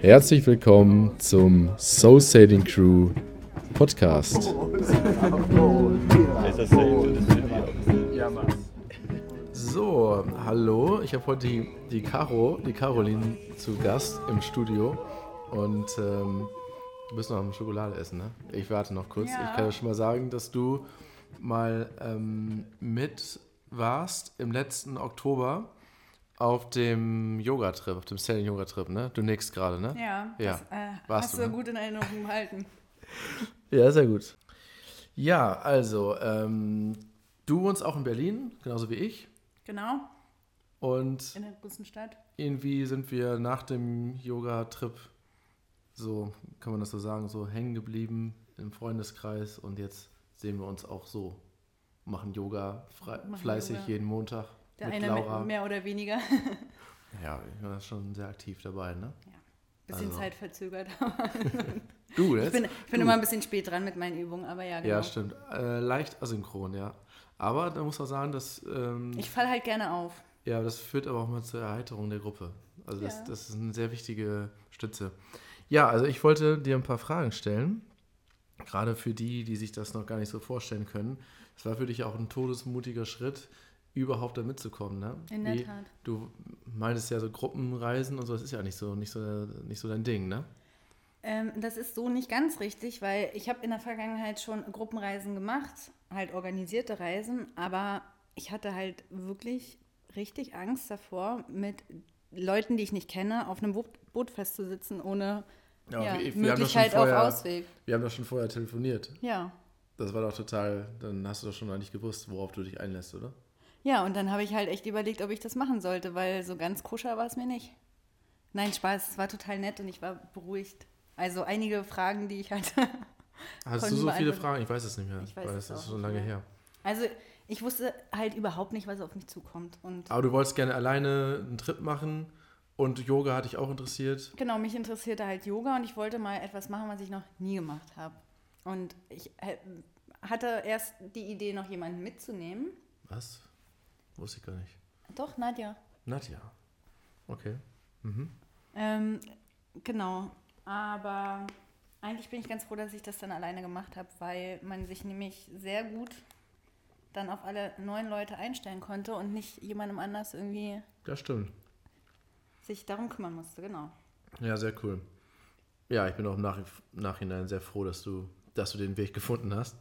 Herzlich willkommen zum Soul Sailing Crew Podcast. So, hallo, ich habe heute die, die Caro, die Caroline zu Gast im Studio und ähm, du bist noch am Schokolade essen, ne? Ich warte noch kurz. Ja. Ich kann dir schon mal sagen, dass du mal ähm, mit warst im letzten Oktober auf dem Yoga-Trip, auf dem Sailing-Yoga-Trip, ne? Du nickst gerade, ne? Ja, Ja. das äh, Warst hast du, du ne? gut in Erinnerung behalten. Ja, sehr gut. Ja, also, ähm, du wohnst auch in Berlin, genauso wie ich. Genau, Und in der großen Stadt. irgendwie sind wir nach dem Yoga-Trip so, kann man das so sagen, so hängen geblieben im Freundeskreis und jetzt sehen wir uns auch so. Machen Yoga Machen fleißig Yoga. jeden Montag Der mit eine Laura. mit mehr oder weniger. Ja, ich war schon sehr aktiv dabei, ne? Bisschen Also. Zeit verzögert. Du, Ich jetzt? bin, ich bin immer ein bisschen spät dran mit meinen Übungen, aber ja, genau. Ja, stimmt. Äh, leicht asynchron, ja. Aber da muss man sagen, dass ähm, Ich falle halt gerne auf. Ja, das führt aber auch mal zur Erheiterung der Gruppe. Also das, Ja. das ist eine sehr wichtige Stütze. Ja, also ich wollte dir ein paar Fragen stellen. Gerade für die, die sich das noch gar nicht so vorstellen können. Es war für dich auch ein todesmutiger Schritt, überhaupt da mitzukommen. Ne? In der Wie- Tat. Du meintest ja so Gruppenreisen und so, das ist ja nicht so, nicht so, nicht so dein Ding, ne? Ähm, das ist so nicht ganz richtig, weil ich habe in der Vergangenheit schon Gruppenreisen gemacht, halt organisierte Reisen, aber ich hatte halt wirklich richtig Angst davor, mit Leuten, die ich nicht kenne, auf einem Boot, Boot festzusitzen, ohne Ja, ja, wir- wir Möglichkeit auf Ausweg. Wir haben doch schon vorher telefoniert. Ja. Das war doch total, dann hast du doch schon eigentlich gewusst, worauf du dich einlässt, oder? Ja, und dann habe ich halt echt überlegt, ob ich das machen sollte, weil so ganz koscher war es mir nicht. Nein, Spaß, es war total nett und ich war beruhigt. Also einige Fragen, die ich hatte. Hast du so viele. Fragen? Ich weiß es nicht mehr, Ich weiß weil es das ist schon nicht lange mehr. her. Also ich wusste halt überhaupt nicht, was auf mich zukommt. Und Aber du wolltest gerne alleine einen Trip machen und Yoga hat dich auch interessiert. genau, mich interessierte halt Yoga und ich wollte mal etwas machen, was ich noch nie gemacht habe. Und ich äh, hatte erst die Idee, noch jemanden mitzunehmen. Was? Wusste ich gar nicht. Doch, Nadja. Nadja. Okay. Mhm. Ähm, genau. Aber eigentlich bin ich ganz froh, dass ich das dann alleine gemacht habe, weil man sich nämlich sehr gut dann auf alle neuen Leute einstellen konnte und nicht jemandem anders irgendwie Das stimmt. Sich darum kümmern musste. Genau. Ja, sehr cool. Ja, ich bin auch im Nach Nachhinein sehr froh, dass du, dass du den Weg gefunden hast.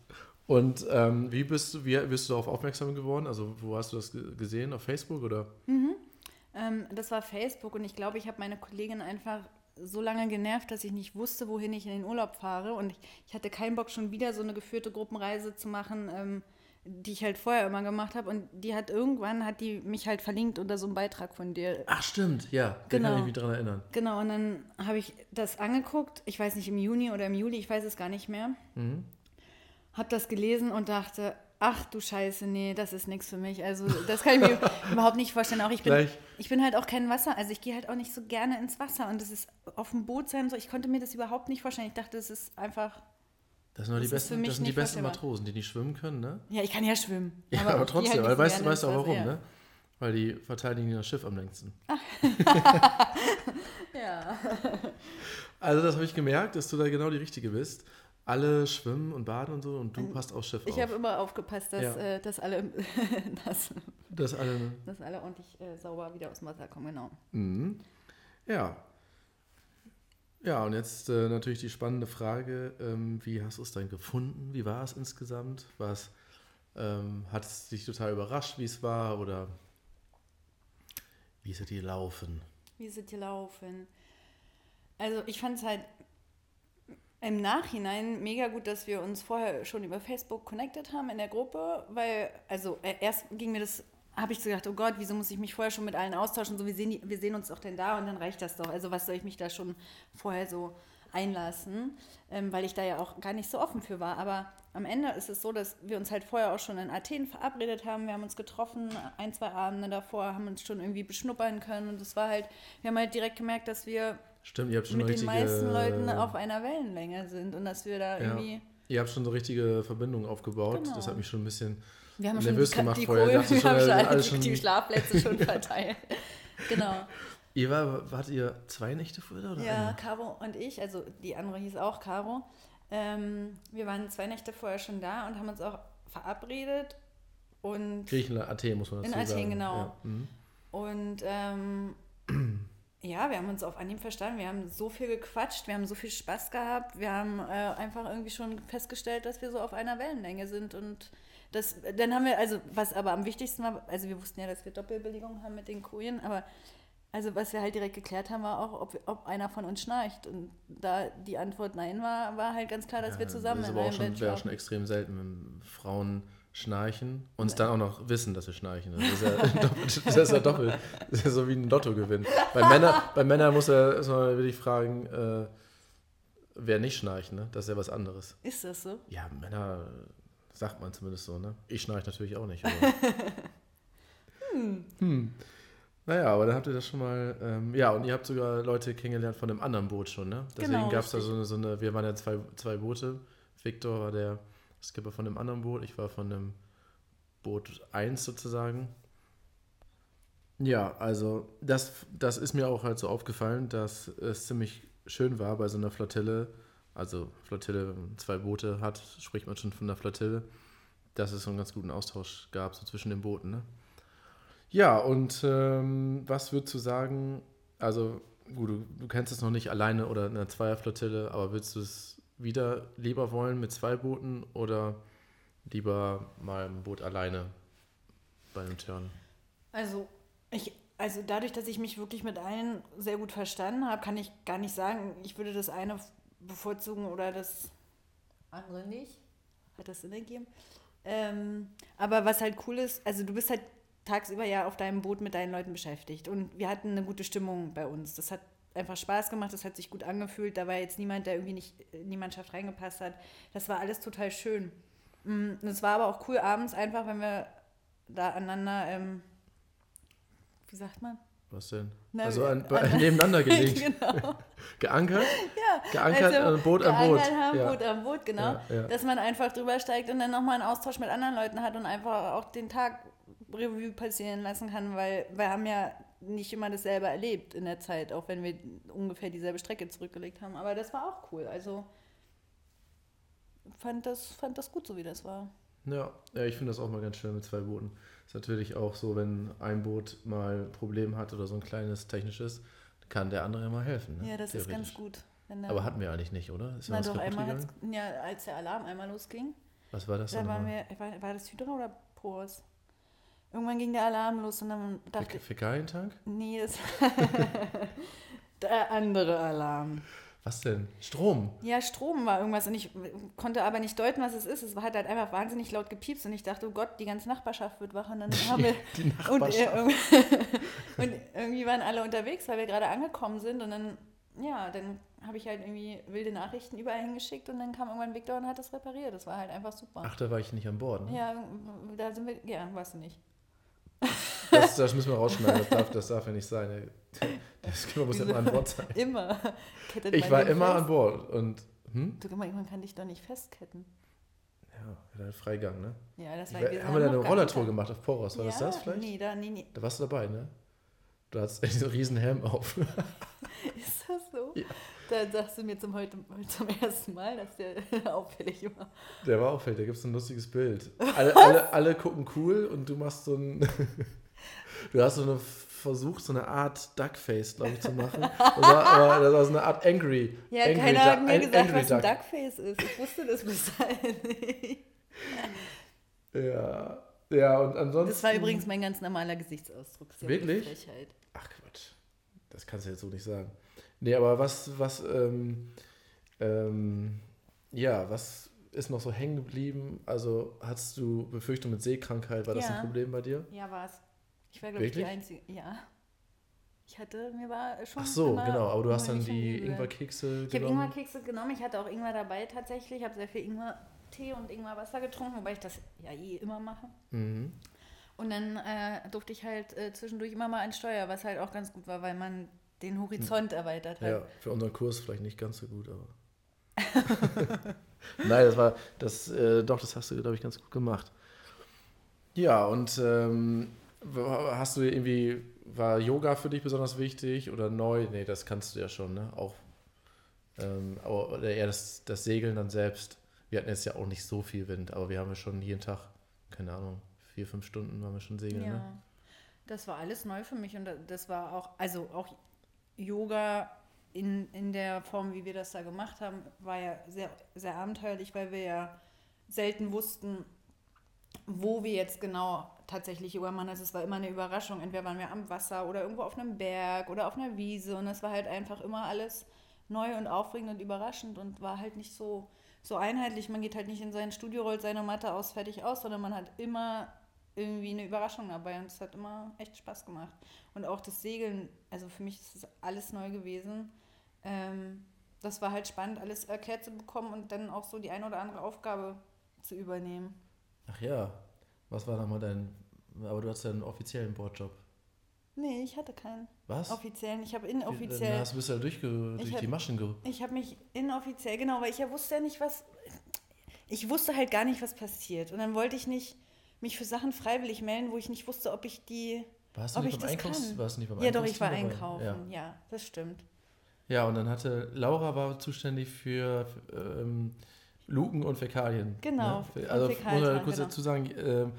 Und ähm, wie bist du, wie bist du darauf aufmerksam geworden? Also, wo hast du das ge- gesehen? Auf Facebook oder? Ähm, das war Facebook und ich glaube, ich habe meine Kollegin einfach so lange genervt, dass ich nicht wusste, wohin ich in den Urlaub fahre. Und ich, ich hatte keinen Bock, schon wieder so eine geführte Gruppenreise zu machen, ähm, die ich halt vorher immer gemacht habe. Und die hat irgendwann, hat die mich halt verlinkt unter so einem Beitrag von dir. Ach, stimmt, ja. Da kann Genau. ich mich dran erinnern. Genau, und dann habe ich das angeguckt, ich weiß nicht, im Juni oder im Juli, ich weiß es gar nicht mehr. Mhm. Habe das gelesen und dachte, ach du Scheiße, nee, das ist nichts für mich. Also das kann ich mir überhaupt nicht vorstellen. Auch ich bin, Gleich. ich bin halt auch kein Wasser, also ich gehe halt auch nicht so gerne ins Wasser und das ist auf dem Boot sein, so, ich konnte mir das überhaupt nicht vorstellen. Ich dachte, das ist einfach, Das sind, die Das für besten, das sind die besten. Matrosen, die nicht schwimmen können, ne? ja, ich kann ja schwimmen. Ja, aber, die trotzdem, halt weil weißt, du weißt auch warum, Wasser, ne? Weil die verteidigen das Schiff am längsten. Ja. Also das habe ich gemerkt, dass du da genau die Richtige bist. Alle schwimmen und baden und so und du passt aufs Schiff Ich auf. habe immer aufgepasst, dass, Ja. äh, dass, alle, dass, Das alle. dass alle ordentlich äh, sauber wieder aus dem Wasser kommen, genau. Mhm. Ja. Ja, und jetzt äh, natürlich die spannende Frage, ähm, wie hast du es dann gefunden? Wie war es insgesamt? War es, ähm, hat es dich total überrascht, wie es war? Oder wie ist es dir laufen? Wie ist es gelaufen? Also ich fand es halt im Nachhinein mega gut, dass wir uns vorher schon über Facebook connected haben in der Gruppe, weil, also äh, erst ging mir das, habe ich so gedacht, oh Gott, wieso muss ich mich vorher schon mit allen austauschen? So, wir sehen, wir sehen uns doch denn da und dann reicht das doch. Also was soll ich mich da schon vorher so einlassen, ähm, weil ich da ja auch gar nicht so offen für war. Aber am Ende ist es so, dass wir uns halt vorher auch schon in Athen verabredet haben. Wir haben uns getroffen, ein, zwei Abende davor, haben uns schon irgendwie beschnuppern können. Und es war halt, wir haben halt direkt gemerkt, dass wir Stimmt, mit den richtige... meisten Leuten auf einer Wellenlänge sind und dass wir da ja. irgendwie. Ihr habt schon so richtige Verbindungen aufgebaut. Genau. Das hat mich schon ein bisschen Wir haben nervös schon gemacht die, vorher. Kohle, Dachte wir schon, haben schon alles alle schon- die Schlafplätze schon verteilt. genau. War, wart ihr zwei Nächte da, oder? Ja, eine? Caro und ich, also die andere hieß auch Caro. Ähm, wir waren zwei Nächte vorher schon da und haben uns auch verabredet. Und, Griechenland, Athen muss man In dazu sagen. Athen, genau. Ja. Mhm. und ähm, ja, wir haben uns auf Anhieb verstanden. Wir haben so viel gequatscht, wir haben so viel Spaß gehabt. Wir haben äh, einfach irgendwie schon festgestellt, dass wir so auf einer Wellenlänge sind. Und das, dann haben wir, also was aber am wichtigsten war, also wir wussten ja, dass wir Doppelbelegung haben mit den Kojen, aber also was wir halt direkt geklärt haben, war auch, ob, wir- ob einer von uns schnarcht. Und da die Antwort nein war, war halt ganz klar, dass wir Ja, zusammen das in einem Bett wäre auch schon extrem selten, wenn Frauen schnarchen und es dann auch noch wissen, dass sie schnarchen. Das ist ja doppelt, das ist ja doppelt. Das ist ja so wie ein Lottogewinn. Bei Männern, bei Männern muss er erstmal wirklich fragen, äh, wer nicht schnarcht, ne? Das ist ja was anderes. Ist das so? Ja, Männer sagt man zumindest so, ne? Ich schnarche natürlich auch nicht. Aber. hm. Naja, aber dann habt ihr das schon mal. Ähm, ja, und ihr habt sogar Leute kennengelernt von einem anderen Boot schon, ne? Deswegen Genau, gab es da so eine, so eine. Wir waren ja zwei, zwei Boote. Viktor war der Skipper von dem anderen Boot, ich war von dem Boot 1 sozusagen. Ja, also das, das ist mir auch halt so aufgefallen, dass es ziemlich schön war bei so einer Flottille. Also Flottille, zwei Boote hat, spricht man schon von einer Flottille, dass es so einen ganz guten Austausch gab so zwischen den Booten. Ne? Ja, und ähm, was würdest du sagen? Also gut, du, du kennst es noch nicht alleine oder in einer Zweierflottille, aber würdest du es wieder lieber wollen mit zwei Booten oder lieber mal ein Boot alleine bei einem Turn? Also, ich, also dadurch, dass ich mich wirklich mit allen sehr gut verstanden habe, kann ich gar nicht sagen, ich würde das eine bevorzugen oder das andere nicht. Hat das Sinn ergeben? Ähm, aber was halt cool ist, also du bist halt tagsüber ja auf deinem Boot mit deinen Leuten beschäftigt und wir hatten eine gute Stimmung bei uns. Das hat einfach Spaß gemacht, das hat sich gut angefühlt. Da war jetzt niemand, der irgendwie nicht in die Mannschaft reingepasst hat. Das war alles total schön. Mm, und Es war aber auch cool abends einfach, wenn wir da aneinander, ähm, wie sagt man? Was denn? Na, also an, bei, nebeneinander gelegt. genau. Geankert? Ja, Geankert, also äh, Boot an Boot. geankert Haben, Ja. Boot am Boot, genau. Ja, ja. Dass man einfach drüber steigt und dann nochmal einen Austausch mit anderen Leuten hat und einfach auch den Tag Revue passieren lassen kann, weil wir haben ja nicht immer dasselbe erlebt in der Zeit, auch wenn wir ungefähr dieselbe Strecke zurückgelegt haben. Aber das war auch cool. Also fand das, fand das gut, so wie das war. Ja, ja ich finde das auch mal ganz schön mit zwei Booten. Ist natürlich auch so, wenn ein Boot mal ein Problem hat oder so ein kleines technisches, kann der andere mal helfen. Ne? Ja, das ist ganz gut. Aber hatten wir eigentlich nicht, oder? Ist Na doch, einmal ja, als der Alarm einmal losging. Was war das Da dann waren wir, war, war das Hydra oder Pros? Irgendwann ging der Alarm los und dann dachte ich, Fäkalientank? nee, das der andere Alarm. Was denn? Strom? Ja, Strom war irgendwas und ich konnte aber nicht deuten, was es ist. Es hat halt einfach wahnsinnig laut gepiepst und ich dachte, oh Gott, die ganze Nachbarschaft wird wach und dann haben wir Die und, äh, Nachbarschaft. irgendwie- und irgendwie waren alle unterwegs, weil wir gerade angekommen sind und dann ja, dann habe ich halt irgendwie wilde Nachrichten überall hingeschickt und dann kam irgendwann Victor und hat das repariert. Das war halt einfach super. Ach, da war ich nicht an Bord. Ne? Ja, da sind wir, ja, weißt du nicht. Das, das müssen wir rausschneiden, das darf, das darf ja nicht sein. Das muss ja Wieso? immer an Bord sein. Immer. Kettet Ich war immer fest. an Bord und hm? Du, man kann dich doch nicht festketten. Ja, dann Freigang, ne? Ja, das war wir haben wir da eine Rollertour gemacht auf Poros? War das ja, das vielleicht? Nee, da, nee, nee. Da warst du dabei, ne? Du hattest echt so einen riesen Helm auf. Ist das so? Ja. Dann sagst du mir zum heute zum ersten Mal, dass der auffällig war. Der war auffällig, da gibt es ein lustiges Bild. Alle, alle, alle gucken cool und du machst so ein. du hast so eine versucht, so eine Art Duckface, glaube ich, zu machen. Das war, aber das war so eine Art Angry. Ja, angry keiner hat mir gesagt, Angry was ein Duck. Duckface ist. Ich wusste das bis dahin nicht. Ja. Ja, und ansonsten. Das war übrigens mein ganz normaler Gesichtsausdruck. Das Wirklich? Ach Quatsch. Das kannst du jetzt so nicht sagen. Nee, aber was, was, ähm, ähm, ja, was ist noch so hängen geblieben? Also hattest du Befürchtung mit Seekrankheit? War das Ja. ein Problem bei dir? Ja, war's. Ich war, glaube ich, die? Einzige. Ja. Ich hatte, mir war schon. Ach so, genau. Aber du hast dann die. Ingwerkekse Ich habe genommen. Ingwerkekse genommen. Ich hatte auch Ingwer dabei tatsächlich. Ich habe sehr viel Ingwer-Tee und Ingwerwasser getrunken, wobei ich das ja eh immer mache. Mhm. Und dann äh, durfte ich halt äh, zwischendurch immer mal ein Steuer, was halt auch ganz gut war, weil man den Horizont erweitert hat. Ja, für unseren Kurs vielleicht nicht ganz so gut, aber. Nein, das war, das, äh, doch, das hast du, glaube ich, ganz gut gemacht. Ja, und ähm, hast du irgendwie, war Yoga für dich besonders wichtig oder neu? Nee, das kannst du ja schon, ne? Auch, ähm, oder eher das, das Segeln dann selbst. Wir hatten jetzt ja auch nicht so viel Wind, aber wir haben ja schon jeden Tag, keine Ahnung, vier, fünf Stunden waren wir schon segeln, Ja, ne? das war alles neu für mich und da- das war auch, also auch Yoga in, in der Form, wie wir das da gemacht haben, war ja sehr, sehr abenteuerlich, weil wir ja selten wussten, wo wir jetzt genau tatsächlich Yoga machen. Also es war immer eine Überraschung. Entweder waren wir am Wasser oder irgendwo auf einem Berg oder auf einer Wiese und es war halt einfach immer alles neu und aufregend und überraschend und war halt nicht so, so einheitlich. Man geht halt nicht in sein Studio, rollt seine Matte aus, fertig aus, sondern man hat immer irgendwie eine Überraschung dabei und es hat immer echt Spaß gemacht. Und auch das Segeln, also für mich ist das alles neu gewesen. Ähm, das war halt spannend, alles erklärt zu bekommen und dann auch so die eine oder andere Aufgabe zu übernehmen. Ach ja, was war nochmal dein, aber du hast ja einen offiziellen Bordjob. Nee, ich hatte keinen Was? offiziellen. Ich habe inoffiziell. hast, bist du ja durchge, durch hab- die Maschen ge... Ich habe mich inoffiziell, genau, weil ich ja wusste ja nicht, was. Ich wusste halt gar nicht, was passiert. Und dann wollte ich nicht mich für Sachen freiwillig melden, wo ich nicht wusste, ob ich die. Warst du nicht ich beim Einkaufs... Warst du nicht beim Ja, doch, ich war einkaufen. Ja. Ja. das stimmt. ja, und dann hatte... Laura war zuständig für ähm, Luken und Fäkalien. Genau, Ne? für Also man kurz genau. dazu sagen, ähm,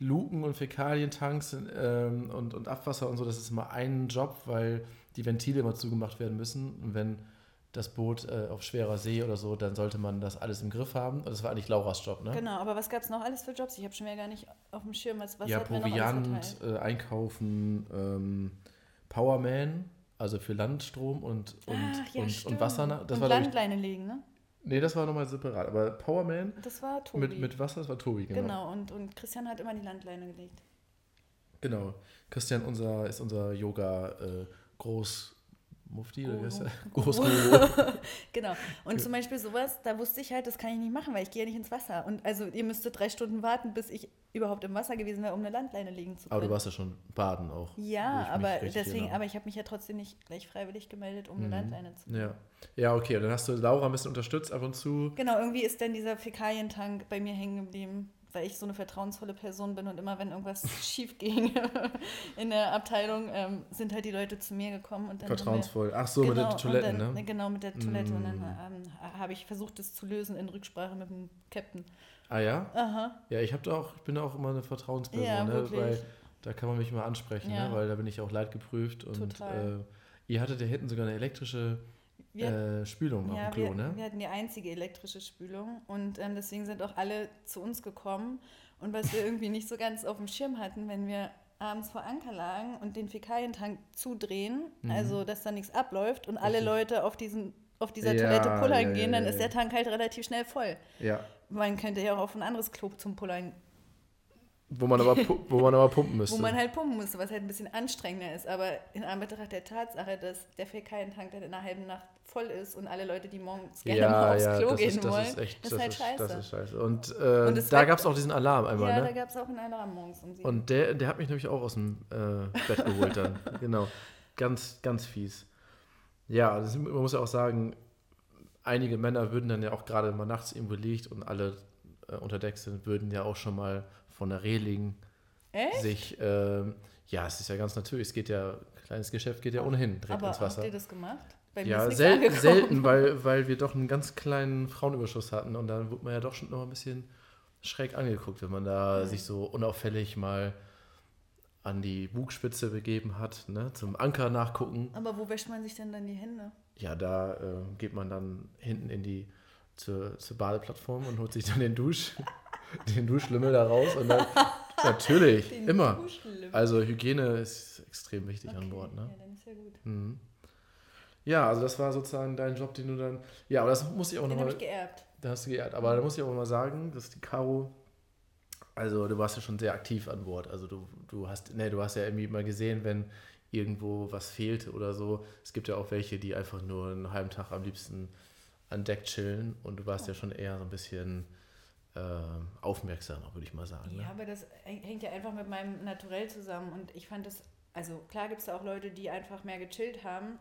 Luken und Fäkalientanks ähm, und, und Abwasser und so, das ist immer ein Job, weil die Ventile immer zugemacht werden müssen. Und wenn das Boot äh, auf schwerer See oder so, dann sollte man das alles im Griff haben. Das war eigentlich Lauras Job, ne? Genau, aber was gab es noch alles für Jobs? Ich habe schon wieder gar nicht auf dem Schirm, was, was ja, Proviant, äh, Einkaufen, ähm, Powerman, also für Landstrom und, und, Ach, ja, und, und Wasser. Das und war, Landleine legen, ne? Nee, das war nochmal separat. Aber Powerman Das war Tobi. mit, mit Wasser, das war Tobi, genau. genau, und, und Christian hat immer die Landleine gelegt. Genau. Christian unser, ist unser Yoga äh, Großmufti oder wie heißt der? Guru. Großguru. Genau. Und zum Beispiel sowas, da wusste ich halt, das kann ich nicht machen, weil ich gehe ja nicht ins Wasser. Und also ihr müsstet drei Stunden warten, bis ich überhaupt im Wasser gewesen wäre, um eine Landleine legen zu können. Aber du warst ja schon baden auch. ja, aber deswegen, erinnere. aber ich habe mich ja trotzdem nicht gleich freiwillig gemeldet, um eine Mhm. Landleine zu Ja. ja, okay. Und dann hast du Laura ein bisschen unterstützt ab und zu. Genau, irgendwie ist dann dieser Fäkalientank bei mir hängen geblieben, weil ich so eine vertrauensvolle Person bin und immer, wenn irgendwas schief ging in der Abteilung, ähm, sind halt die Leute zu mir gekommen und dann. haben wir- Vertrauensvoll. Ach so, mit den und Toiletten, dann, ne? Genau, mit der Toilette. Und dann Mm. ähm, habe ich versucht, das zu lösen in Rücksprache mit dem Captain. Ah ja? Aha. Ja, ich, hab da auch, ich bin auch immer eine Vertrauensperson, Ja, ne? weil da kann man mich mal ansprechen, Ja. ne? weil da bin ich auch leidgeprüft. Und Total. äh, ihr hattet ja hinten sogar eine elektrische Wir, äh, Spülung auf ja, dem Klo, wir, ne? wir hatten die einzige elektrische Spülung und ähm, deswegen sind auch alle zu uns gekommen. Und was wir irgendwie nicht so ganz auf dem Schirm hatten, wenn wir abends vor Anker lagen und den Fäkalientank zudrehen, Mhm. also dass da nichts abläuft und alle. Leute auf, diesen, auf dieser Ja, Toilette pullern ja, gehen, dann ist der Tank halt relativ schnell voll. Ja. Man könnte ja auch auf ein anderes Klo zum Pullern Wo man aber, wo man aber pumpen müsste. Wo man halt pumpen musste, was halt ein bisschen anstrengender ist. Aber in Anbetracht der Tatsache, dass der Fäkalientank dann in einer halben Nacht voll ist und alle Leute, die morgens gerne mal aufs Klo das gehen ist, das wollen, ist echt, ist das, halt ist, scheiße. das ist scheiße. Und, äh, Und da gab es auch diesen Alarm einmal, ja, ne? da gab es auch einen Alarm morgens um sieben. Und der, der hat mich nämlich auch aus dem äh, Bett geholt dann. genau. Ganz, ganz fies. Ja, das, man muss ja auch sagen, einige Männer würden dann ja auch gerade mal nachts irgendwo liegt und alle äh, unter Deck sind, würden ja auch schon mal von der Reling Echt? sich, ähm, ja, es ist ja ganz natürlich, es geht ja, kleines Geschäft geht ja ohnehin direkt Aber ins Wasser. habt ihr das gemacht? Bei mir Ja, sel angekommen. selten, weil, weil wir doch einen ganz kleinen Frauenüberschuss hatten und dann wurde man ja doch schon noch ein bisschen schräg angeguckt, wenn man da Mhm. sich so unauffällig mal an die Bugspitze begeben hat, ne, zum Anker nachgucken. Aber wo wäscht man sich denn dann die Hände? Ja, da äh, geht man dann hinten in die zur, zur Badeplattform und holt sich dann den Dusch, den Duschlümmel da raus und dann natürlich Den immer. Also Hygiene ist extrem wichtig an Okay, Bord, ne? Ja, dann ist ja gut. Mhm. Ja, also das war sozusagen dein Job, den du dann. Ja, aber das muss ich auch Den habe nochmal. ich geerbt. Da hast du geehrt. Aber da muss ich auch mal sagen, dass die Caro. Also du warst ja schon sehr aktiv an Bord. Also du, du hast, ne, du hast ja irgendwie mal gesehen, wenn irgendwo was fehlte oder so. Es gibt ja auch welche, die einfach nur einen halben Tag am liebsten an Deck chillen und du warst ja schon eher so ein bisschen aufmerksamer, würde ich mal sagen. Ne? Ja, aber das hängt ja einfach mit meinem Naturell zusammen. Und ich fand das, also klar gibt es da auch Leute, die einfach mehr gechillt haben.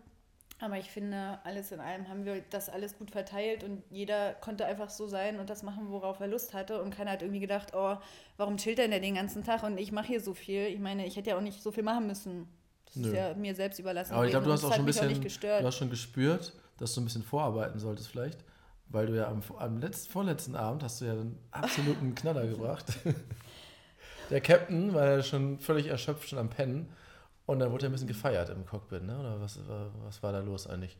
Aber ich finde, alles in allem haben wir das alles gut verteilt und jeder konnte einfach so sein und das machen, worauf er Lust hatte. Und keiner hat irgendwie gedacht, oh, warum chillt denn der den ganzen Tag und ich mache hier so viel? Ich meine, ich hätte ja auch nicht so viel machen müssen. Das Nö. ist ja mir selbst überlassen. Aber ich glaube, du hast auch schon ein bisschen, du hast schon gespürt, dass du ein bisschen vorarbeiten solltest vielleicht. Weil du ja am, am letzten, vorletzten Abend hast du ja einen absoluten Knaller gebracht. Der Captain war ja schon völlig erschöpft, schon am Pennen. Und dann wurde er ein bisschen gefeiert im Cockpit, ne? Oder was, was war da los eigentlich?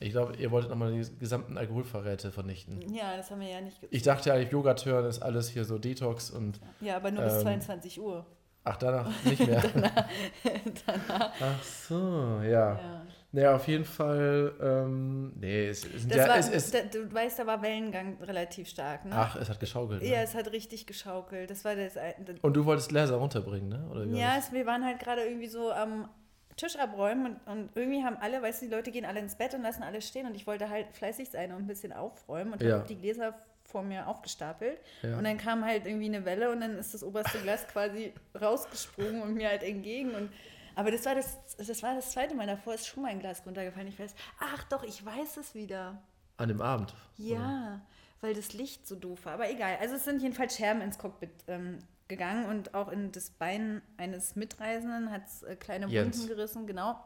Ich glaube, ihr wolltet nochmal die gesamten Alkoholverräte vernichten. Ja, das haben wir ja nicht getan. Ich dachte ja eigentlich, Yoga hören ist alles hier so Detox und. Ja, aber nur ähm, bis 22 Uhr. Ach, danach nicht mehr. danach, danach. Ach so, ja. ja. Naja, auf jeden Fall, ähm, nee, es, es, ja, war, es, es da, Du weißt, da war Wellengang relativ stark, ne? Ach, es hat geschaukelt. Ne? Ja, es hat richtig geschaukelt. Das war das, das Und du wolltest Gläser runterbringen, ne? Oder ja, es, wir waren halt gerade irgendwie so am Tisch abräumen und, und, irgendwie haben alle, weißt du, die Leute gehen alle ins Bett und lassen alles stehen und ich wollte halt fleißig sein und ein bisschen aufräumen und ja. habe die Gläser vor mir aufgestapelt. Ja. Und dann kam halt irgendwie eine Welle und dann ist das oberste Glas quasi rausgesprungen und mir halt entgegen und aber das war das, das war das zweite Mal. Davor ist schon mal ein Glas runtergefallen. Ich weiß, ach doch, ich weiß es wieder. An dem Abend? Ja, oder? weil das Licht so doof war. Aber egal. Also es sind jedenfalls Scherben ins Cockpit ähm, gegangen und auch in das Bein eines Mitreisenden hat es äh, kleine Jens. Wunden gerissen. Genau.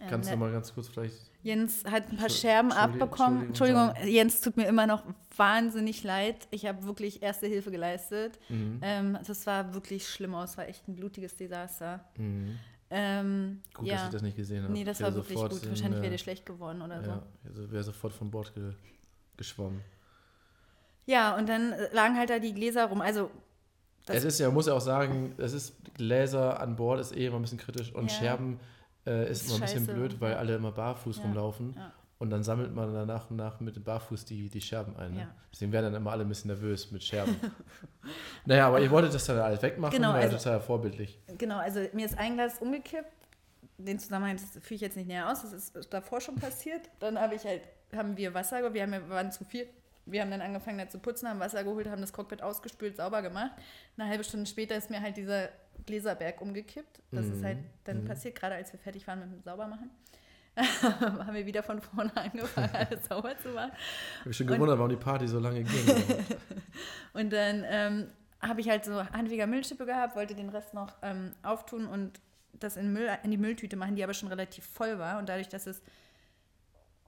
Ähm, Kannst du mal ganz kurz vielleicht. Jens hat ein paar Scherben abbekommen. Entschuldigung, Entschuldigung Jens, tut mir immer noch wahnsinnig leid. Ich habe wirklich erste Hilfe geleistet. Mhm. Ähm, das war wirklich schlimm aus. War echt ein blutiges Desaster. Mhm. Ähm, gut, ja. dass ich das nicht gesehen habe. Nee, das war wirklich gut. In, Wahrscheinlich wäre der schlecht geworden oder so. Ja, also wäre sofort von Bord ge geschwommen. Ja, und dann lagen halt da die Gläser rum. Also es ist ja, muss ja auch sagen, es ist Gläser an Bord ist eh immer ein bisschen kritisch und ja. Scherben äh, ist, ist immer ein bisschen blöd, weil alle immer barfuß ja. rumlaufen. Und dann sammelt man dann nach und nach mit dem Barfuß die, die Scherben ein. Ne? Ja. Deswegen werden dann immer alle ein bisschen nervös mit Scherben. naja, aber ihr wolltet das dann alles wegmachen, genau, war also, total vorbildlich. Genau, also mir ist ein Glas umgekippt. Den Zusammenhang führe ich jetzt nicht näher aus, das ist davor schon passiert. Dann habe ich halt, haben wir Wasser, wir, haben, wir waren zu viel. Wir haben dann angefangen, da zu putzen, haben Wasser geholt, haben das Cockpit ausgespült, sauber gemacht. Eine halbe Stunde später ist mir halt dieser Gläserberg umgekippt. Das mhm. ist halt dann mhm. passiert, gerade als wir fertig waren mit dem Saubermachen. haben wir wieder von vorne angefangen, alles sauber zu machen. Ich habe mich schon gewundert, warum die Party so lange ging. und dann ähm, habe ich halt so Handweger Müllschippe gehabt, wollte den Rest noch ähm, auftun und das in, Müll, in die Mülltüte machen, die aber schon relativ voll war. Und dadurch, dass es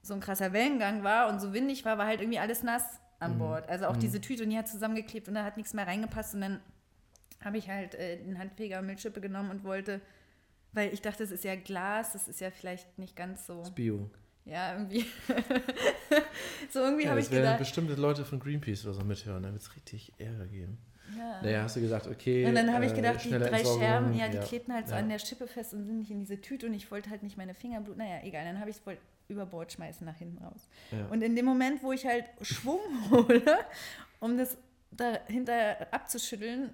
so ein krasser Wellengang war und so windig war, war halt irgendwie alles nass an mhm. Bord. Also auch mhm. diese Tüte, und die hat zusammengeklebt und da hat nichts mehr reingepasst. Und dann habe ich halt äh, den Handfeger Müllschippe genommen und wollte weil ich dachte, es ist ja Glas, das ist ja vielleicht nicht ganz so. Das Bio. Ja, irgendwie. so irgendwie ja, habe ich gedacht. bestimmte Leute von Greenpeace oder so mithören, da wird es richtig Ärger geben. Ja. Naja, hast du gesagt, okay. Und dann habe ich äh, gedacht, äh, die drei Scherben, ja, die ja. klebten halt so ja. an der Schippe fest und sind nicht in diese Tüte und ich wollte halt nicht meine Finger bluten. Naja, egal, dann habe ich es wohl über Bord schmeißen nach hinten raus. Ja. Und in dem Moment, wo ich halt Schwung hole, um das dahinter abzuschütteln,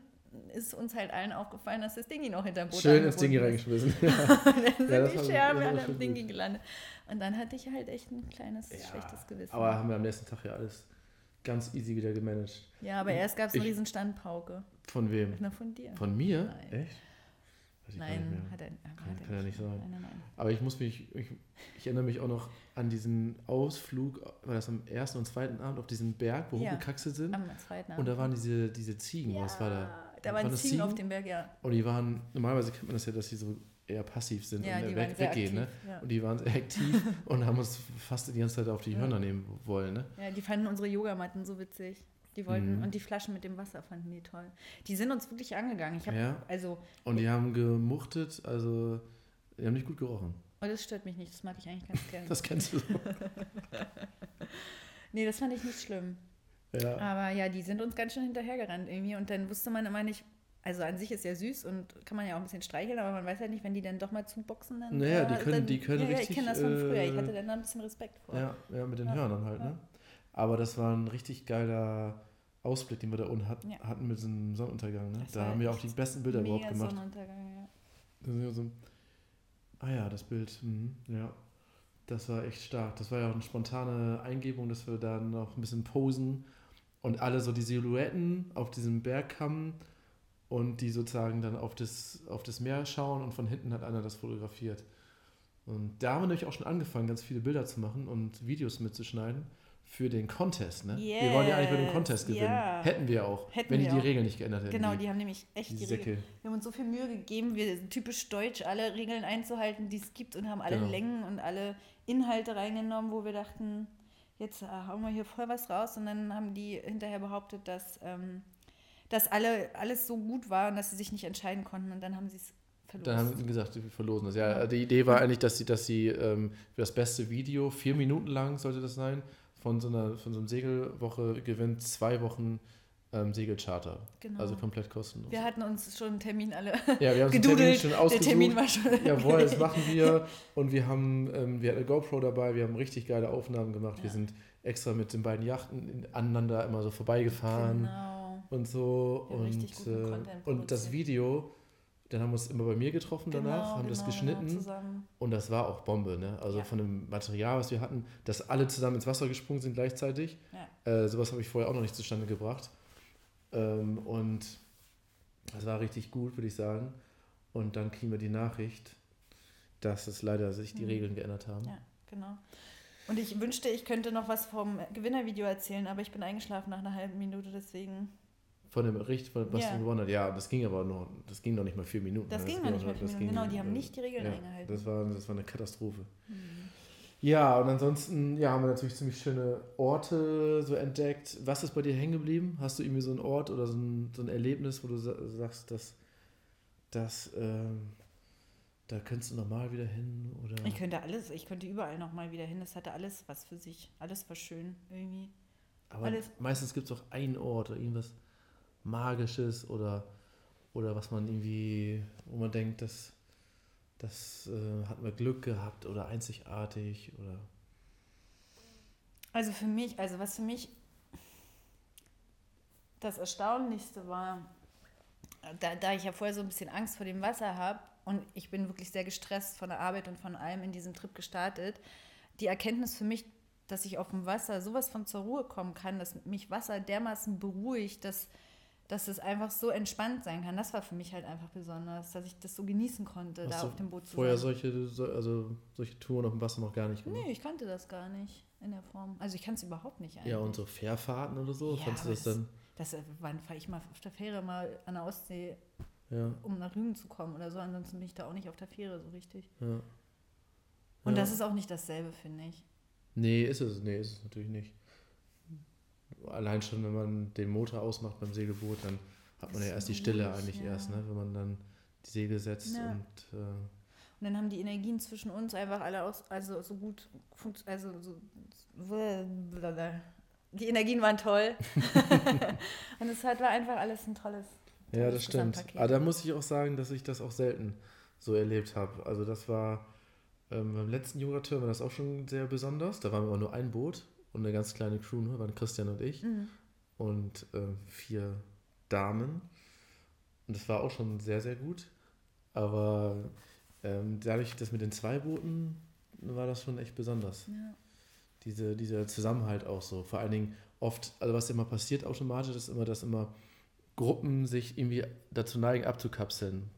ist uns halt allen aufgefallen, dass das Dingi noch hinterm Boot Schön ins Dingi reingeschmissen. Ja. dann sind ja, die Scherben alle am Dingi gelandet. Und dann hatte ich halt echt ein kleines ja, schlechtes Gewissen. Aber haben wir am nächsten Tag ja alles ganz easy wieder gemanagt. Ja, aber erst gab es eine riesen Standpauke. Von wem? Na, von dir. Von mir? Nein. Echt? Nein, hat er, kann, hat kann er nicht sagen. Nein, nein, nein. Aber ich muss mich, ich, ich, erinnere mich auch noch an diesen Ausflug, war das am ersten und zweiten Abend auf diesen Berg, wo ja, hochgekaxelt sind. Am zweiten Abend. Und da waren diese, diese Ziegen, ja. was war da? Da waren, Ziegen, auf dem Berg, ja. Und die waren, normalerweise kennt man das ja, dass sie so eher passiv sind ja, und weg, weggehen. Ne? Ja. Und die waren sehr aktiv und haben uns fast die ganze Zeit auf die Hörner nehmen wollen. Ne? Ja, die fanden unsere Yogamatten so witzig. Die wollten, mhm. und die Flaschen mit dem Wasser fanden die toll. Die sind uns wirklich angegangen. Ich hab, ja. also, und die haben gemuchtet, also die haben nicht gut gerochen. Oh, das stört mich nicht, das mag ich eigentlich ganz gerne. das kennst du so. nee, das fand ich nicht schlimm. Ja. Aber ja, die sind uns ganz schön hinterhergerannt irgendwie und dann wusste man immer nicht, also an sich ist ja süß und kann man ja auch ein bisschen streicheln, aber man weiß halt nicht, wenn die dann doch mal zuboxen, dann. Naja, die können, dann, die können ja, richtig. Ja, ich kenne das von früher. Ich hatte dann da ein bisschen Respekt vor. Ja, ja mit den ja. Hörnern halt, ne? Aber das war ein richtig geiler Ausblick, den wir da unten hat, ja. hatten mit diesem Sonnenuntergang. Ne? Da haben wir auch die besten Bilder überhaupt gemacht. Sonnenuntergang, ja. Da sind wir so, ah ja, das Bild, mhm, ja. Das war echt stark. Das war ja auch eine spontane Eingebung, dass wir da noch ein bisschen posen und alle so die Silhouetten auf diesem Bergkamm und die sozusagen dann auf das, auf das Meer schauen und von hinten hat einer das fotografiert. Und da haben wir nämlich auch schon angefangen, ganz viele Bilder zu machen und Videos mitzuschneiden für den Contest. Ne? Yes. Wir wollen ja eigentlich bei dem Contest gewinnen. Ja. Hätten wir auch, Hätten wenn die die auch. Regeln nicht geändert hätten. Genau, die haben nämlich echt die die. Regeln. Wir haben uns so viel Mühe gegeben, wir sind typisch deutsch, alle Regeln einzuhalten, die es gibt und haben alle Genau. Längen und alle Inhalte reingenommen, wo wir dachten, jetzt äh, hauen wir hier voll was raus. Und dann haben die hinterher behauptet, dass, ähm, dass alle, alles so gut war und dass sie sich nicht entscheiden konnten. Und dann haben sie es verlost. Dann haben sie gesagt, wir verlosen das. Ja, die Idee war eigentlich, dass sie, dass sie ähm, für das beste Video, vier Minuten lang sollte das sein, von so einer von so einem Segelwoche gewinnt zwei Wochen ähm, Segelcharter. Genau. Also komplett kostenlos. wir hatten uns schon einen Termin alle ja, wir haben einen Termin gedudelt. schon Der ausgesucht. Termin war schon. Jawohl, das machen wir. Und wir haben, ähm, wir hatten eine GoPro dabei, wir haben richtig geile Aufnahmen gemacht. Wir Ja. sind extra mit den beiden Yachten in- aneinander immer so vorbeigefahren Genau. und so. Wir haben richtig Und, äh, und das. Video, dann haben wir uns immer bei mir getroffen danach, Genau, haben das genau, geschnitten. Genau, zusammen. Und das war auch Bombe, ne? Also Ja. von dem Material, was wir hatten, dass alle zusammen ins Wasser gesprungen sind gleichzeitig. Ja. Äh, sowas habe ich vorher auch noch nicht zustande gebracht. Ähm, und das war richtig gut, würde ich sagen. Und dann kriegen wir die Nachricht, dass es leider sich die Mhm. Regeln geändert haben. Ja, genau. Und ich wünschte, ich könnte noch was vom Gewinnervideo erzählen, aber ich bin eingeschlafen nach einer halben Minute, deswegen. Von dem Bericht, von, was Ja. du gewonnen hast. Ja, das ging aber noch, das ging noch nicht mal vier Minuten. Das ne? ging noch nicht mal vier das Minuten. Genau, die haben nicht die Regeln ja, eingehalten. Das war, das war eine Katastrophe. Mhm. Ja, und ansonsten ja, haben wir natürlich ziemlich schöne Orte so entdeckt. Was ist bei dir hängen geblieben? Hast du irgendwie so einen Ort oder so ein, so ein Erlebnis, wo du sa sagst, dass, dass ähm, da könntest du nochmal wieder hin? Oder? Ich könnte alles, ich könnte überall nochmal wieder hin. Das hatte alles was für sich. Alles war schön irgendwie. Aber alles- meistens gibt es auch einen Ort oder irgendwas Magisches oder, oder was man irgendwie, wo man denkt, das, das äh, hat man Glück gehabt oder einzigartig oder. Also für mich, also was für mich das Erstaunlichste war, da, da ich ja vorher so ein bisschen Angst vor dem Wasser habe und ich bin wirklich sehr gestresst von der Arbeit und von allem in diesem Trip gestartet, die Erkenntnis für mich, dass ich auf dem Wasser sowas von zur Ruhe kommen kann, dass mich Wasser dermaßen beruhigt, dass, dass es einfach so entspannt sein kann. Das war für mich halt einfach besonders, dass ich das so genießen konnte, Hast da auf dem Boot zu Vorher sein. solche, so- also solche Touren auf dem Wasser noch gar nicht gemacht? Nee, ich kannte das gar nicht in der Form. Also ich kann es überhaupt nicht eigentlich. Ja, und so Fährfahrten oder so? Ja, Fandest du das dann? Das, äh, wann fahre ich mal auf der Fähre mal an der Ostsee, Ja, um nach Rügen zu kommen oder so. Ansonsten bin ich da auch nicht auf der Fähre so richtig. ja. Und das ist auch nicht dasselbe, finde ich. Nee, ist es, nee, ist es natürlich nicht. Allein schon, wenn man den Motor ausmacht beim Segelboot, dann hat man ja erst die Stille ruhig, eigentlich ja. erst, ne? wenn man dann die Segel setzt Ja. und äh, Und dann haben die Energien zwischen uns einfach alle aus, also so gut also so, die Energien waren toll. und es hat, war einfach alles ein tolles. Ja, das stimmt. Aber da muss ich auch sagen, dass ich das auch selten so erlebt habe. Also das war ähm, beim letzten Yoga-Tour war das auch schon sehr besonders. Da waren wir aber nur ein Boot und eine ganz kleine Crew, nur waren Christian und ich Mhm. und äh, vier Damen. Und das war auch schon sehr, sehr gut. Aber ähm, dadurch, dass mit den zwei Booten war das schon echt besonders. Ja. Diese, dieser Zusammenhalt auch so. Vor allen Dingen oft, also was immer passiert automatisch, ist immer, dass immer Gruppen sich irgendwie dazu neigen, abzukapseln.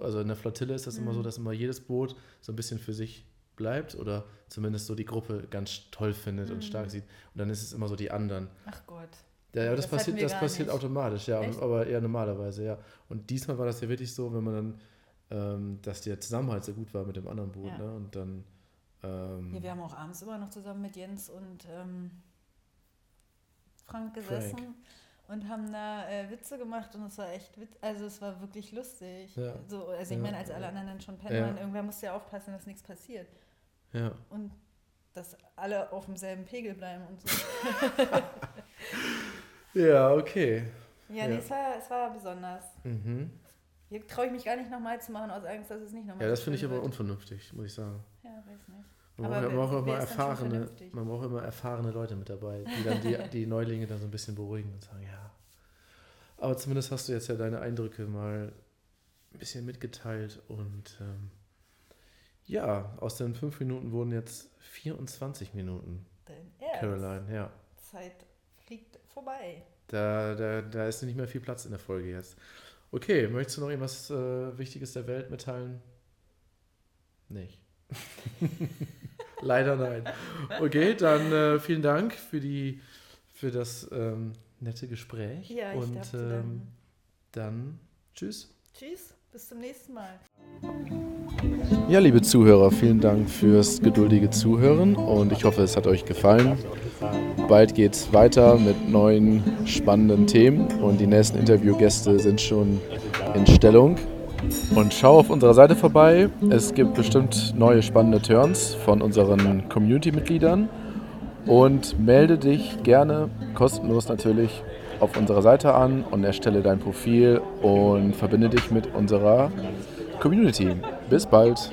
Also in der Flottille ist das immer so, Mhm. dass immer jedes Boot so ein bisschen für sich bleibt oder zumindest so die Gruppe ganz toll findet und Mhm. stark sieht. Und dann ist es immer so die anderen. Ach Gott. Ja, ja, das, Das passiert, das passiert nicht. automatisch, ja, Echt? aber eher normalerweise, ja. Und diesmal war das ja wirklich so, wenn man dann, ähm, dass der Zusammenhalt so gut war mit dem anderen Boot, Ja. ne? Und dann, ähm, Ja, wir haben auch abends immer noch zusammen mit Jens und ähm, Frank gesessen und haben da äh, Witze gemacht und es war echt witz also es war wirklich lustig. Ja. So, also ich Ja. meine, als alle anderen dann schon pennen Ja. irgendwer musste ja aufpassen, dass nichts passiert. Ja. Und dass alle auf demselben Pegel bleiben und so. Ja, okay. Ja, Ja. nee, es war, es war besonders. Mhm. Hier traue ich mich gar nicht nochmal zu machen, aus Angst, dass es nicht nochmal Ja, das finde ich aber wird. unvernünftig, muss ich sagen. Ja, weiß nicht. Man braucht, man braucht immer erfahrene, man braucht immer erfahrene Leute mit dabei, die dann die, die Neulinge dann so ein bisschen beruhigen und sagen, ja. Aber zumindest hast du jetzt ja deine Eindrücke mal ein bisschen mitgeteilt und ähm, ja, aus den fünf Minuten wurden jetzt 24 Minuten, Dein Ernst? Caroline, ja. Zeit fliegt vorbei. Da, da, da ist nicht mehr viel Platz in der Folge jetzt. Okay, möchtest du noch irgendwas äh, Wichtiges der Welt mitteilen? Nicht. Leider nein. Okay, dann äh, vielen Dank für, die, für das ähm, nette Gespräch. Ja, ich Und ähm, danken. dann tschüss. Tschüss, bis zum nächsten Mal. Ja, liebe Zuhörer, vielen Dank fürs geduldige Zuhören und ich hoffe, es hat euch gefallen. Bald geht's weiter mit neuen spannenden Themen und die nächsten Interviewgäste sind schon in Stellung. Und schau auf unserer Seite vorbei. Es gibt bestimmt neue spannende Turns von unseren Community-Mitgliedern. Und melde dich gerne, kostenlos natürlich, auf unserer Seite an und erstelle dein Profil und verbinde dich mit unserer Community. Bis bald.